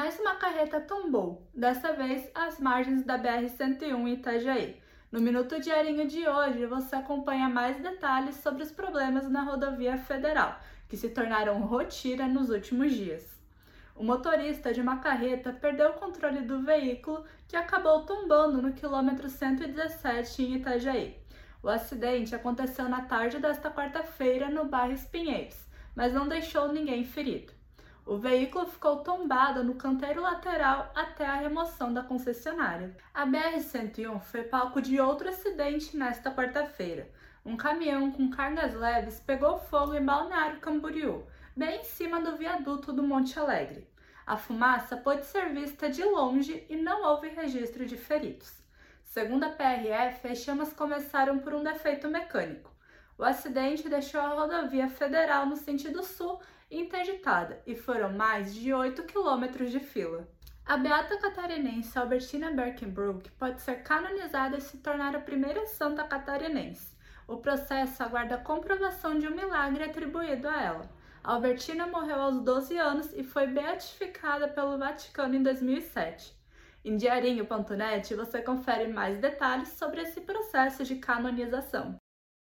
mais uma carreta tombou, dessa vez às margens da BR-101 em Itajaí. No Minuto Diarinho de hoje, você acompanha mais detalhes sobre os problemas na rodovia federal, que se tornaram rotina nos últimos dias. O motorista de uma carreta perdeu o controle do veículo que acabou tombando no quilômetro 117 em Itajaí. O acidente aconteceu na tarde desta quarta-feira no bairro Espinheiros, mas não deixou ninguém ferido. O veículo ficou tombado no canteiro lateral até a remoção da concessionária. A BR-101 foi palco de outro acidente nesta quarta-feira. Um caminhão com cargas leves pegou fogo em Balneário Camboriú, bem em cima do viaduto do Monte Alegre. A fumaça pôde ser vista de longe e não houve registro de feridos. Segundo a PRF, as chamas começaram por um defeito mecânico. O acidente deixou a rodovia federal no sentido sul interditada e foram mais de 8 quilômetros de fila. A beata catarinense Albertina Berkenbrook pode ser canonizada e se tornar a primeira santa catarinense. O processo aguarda a comprovação de um milagre atribuído a ela. Albertina morreu aos 12 anos e foi beatificada pelo Vaticano em 2007. Em diarinho.net você confere mais detalhes sobre esse processo de canonização.